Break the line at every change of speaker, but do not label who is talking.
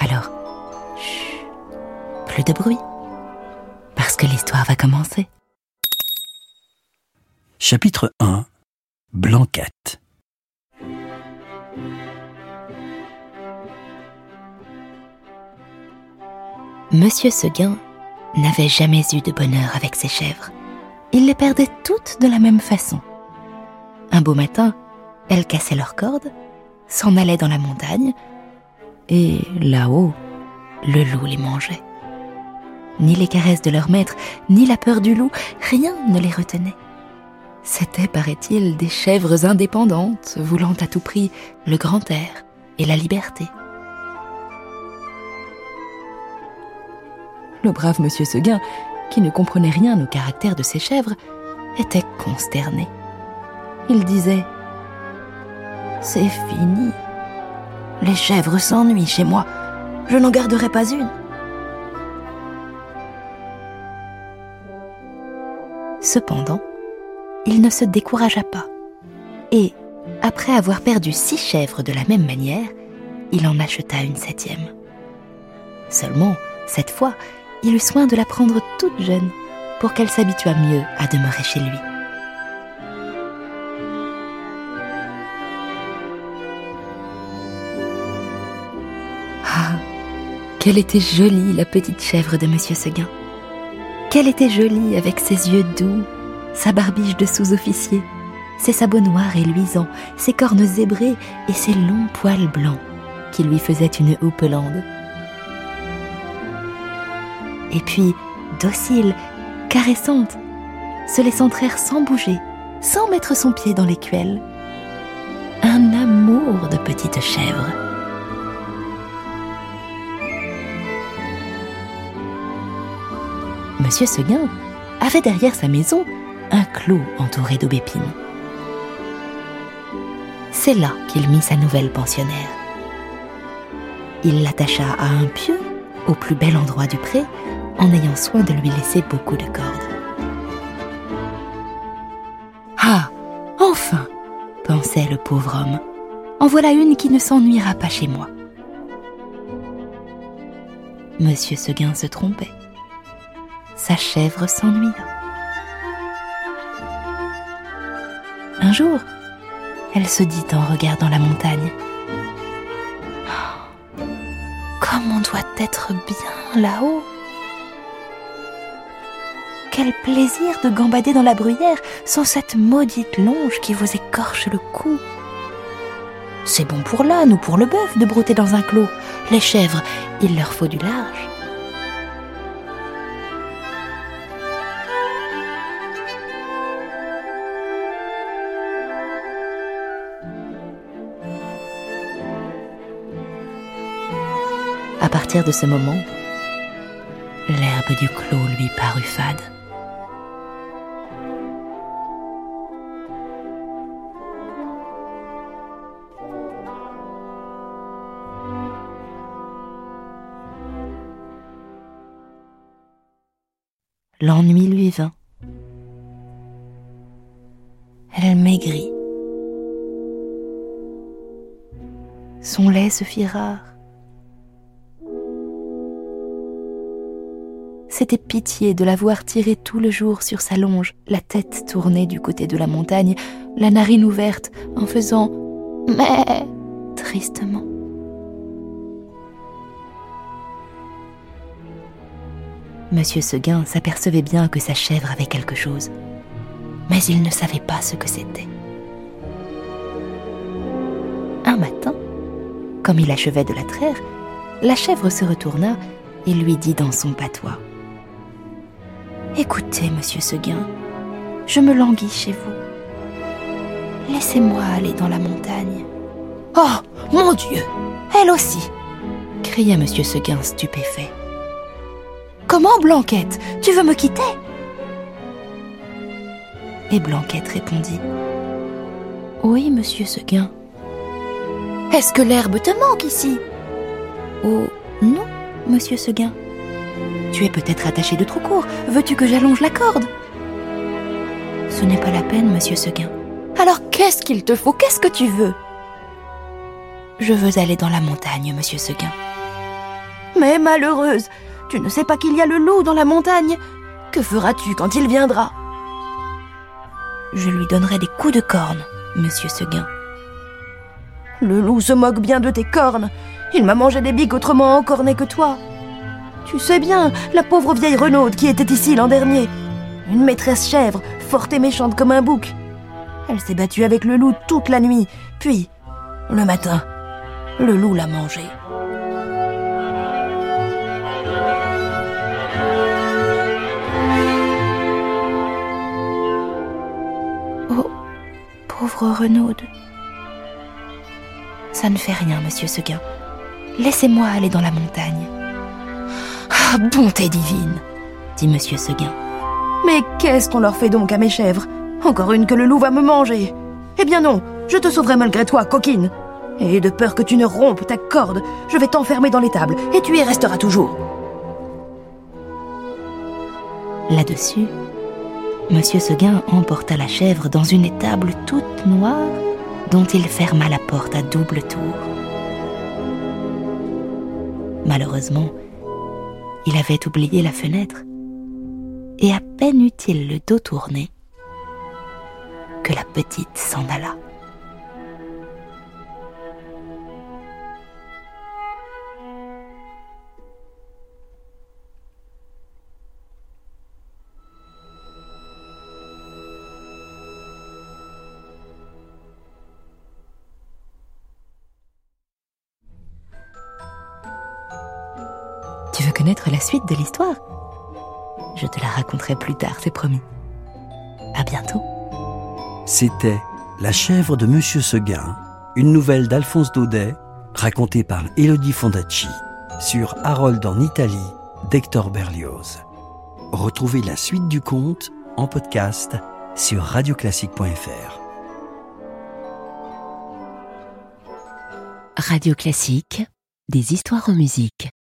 Alors, chut, plus de bruit, parce que l'histoire va commencer.
Chapitre 1 Blanquette
Monsieur Seguin n'avait jamais eu de bonheur avec ses chèvres. Il les perdait toutes de la même façon. Un beau matin, elles cassaient leurs cordes, s'en allaient dans la montagne, et là-haut, le loup les mangeait. Ni les caresses de leur maître, ni la peur du loup, rien ne les retenait. C'étaient, paraît-il, des chèvres indépendantes, voulant à tout prix le grand air et la liberté. Le brave monsieur Seguin, qui ne comprenait rien au caractère de ses chèvres, était consterné. Il disait C'est fini. Les chèvres s'ennuient chez moi. Je n'en garderai pas une. Cependant, il ne se découragea pas. Et, après avoir perdu six chèvres de la même manière, il en acheta une septième. Seulement, cette fois, il eut soin de la prendre toute jeune pour qu'elle s'habituât mieux à demeurer chez lui. Qu'elle était jolie, la petite chèvre de Monsieur Seguin. Qu'elle était jolie avec ses yeux doux, sa barbiche de sous-officier, ses sabots noirs et luisants, ses cornes zébrées et ses longs poils blancs qui lui faisaient une houppelande. Et puis, docile, caressante, se laissant traire sans bouger, sans mettre son pied dans l'écuelle. Un amour de petite chèvre. Monsieur Seguin avait derrière sa maison un clos entouré d'aubépines. C'est là qu'il mit sa nouvelle pensionnaire. Il l'attacha à un pieu au plus bel endroit du pré en ayant soin de lui laisser beaucoup de cordes. Ah, enfin, pensait le pauvre homme, en voilà une qui ne s'ennuiera pas chez moi. Monsieur Seguin se trompait. Sa chèvre s'ennuia. Un jour, elle se dit en regardant la montagne. Oh, comme on doit être bien là-haut. Quel plaisir de gambader dans la bruyère sans cette maudite longe qui vous écorche le cou. C'est bon pour l'âne ou pour le bœuf de brouter dans un clos. Les chèvres, il leur faut du large. À partir de ce moment, l'herbe du clos lui parut fade. L'ennui lui vint. Elle maigrit. Son lait se fit rare. C'était pitié de la voir tirer tout le jour sur sa longe, la tête tournée du côté de la montagne, la narine ouverte, en faisant mais tristement. Monsieur Seguin s'apercevait bien que sa chèvre avait quelque chose, mais il ne savait pas ce que c'était. Un matin, comme il achevait de la traire, la chèvre se retourna et lui dit dans son patois Écoutez, monsieur Seguin, je me languis chez vous. Laissez-moi aller dans la montagne. Oh, mon Dieu Elle aussi s'écria Monsieur Seguin stupéfait. Comment, Blanquette Tu veux me quitter? Et Blanquette répondit Oui, monsieur Seguin. Est-ce que l'herbe te manque ici? Oh, non, monsieur Seguin? Tu es peut-être attaché de trop court. Veux-tu que j'allonge la corde? Ce n'est pas la peine, monsieur Seguin. Alors qu'est-ce qu'il te faut? Qu'est-ce que tu veux? Je veux aller dans la montagne, monsieur Seguin. Mais malheureuse, tu ne sais pas qu'il y a le loup dans la montagne. Que feras-tu quand il viendra? Je lui donnerai des coups de corne, monsieur Seguin. Le loup se moque bien de tes cornes. Il m'a mangé des biques autrement encornées que toi. Tu sais bien, la pauvre vieille Renaude qui était ici l'an dernier. Une maîtresse chèvre, forte et méchante comme un bouc. Elle s'est battue avec le loup toute la nuit, puis, le matin, le loup l'a mangée. pauvre Renaude. Ça ne fait rien, monsieur Seguin. Laissez-moi aller dans la montagne. Ah, bonté divine, dit monsieur Seguin. Mais qu'est-ce qu'on leur fait donc à mes chèvres? Encore une que le loup va me manger. Eh bien non, je te sauverai malgré toi, coquine. Et de peur que tu ne rompes ta corde, je vais t'enfermer dans l'étable, et tu y resteras toujours. Là-dessus, Monsieur Seguin emporta la chèvre dans une étable toute noire dont il ferma la porte à double tour. Malheureusement, il avait oublié la fenêtre, et à peine eut-il le dos tourné que la petite s'en alla. Veux connaître la suite de l'histoire Je te la raconterai plus tard, c'est promis. À bientôt.
C'était La chèvre de Monsieur Seguin, une nouvelle d'Alphonse Daudet, racontée par Elodie Fondacci, sur Harold en Italie d'Hector Berlioz. Retrouvez la suite du conte en podcast sur radioclassique.fr.
Radio Classique, des histoires en musique.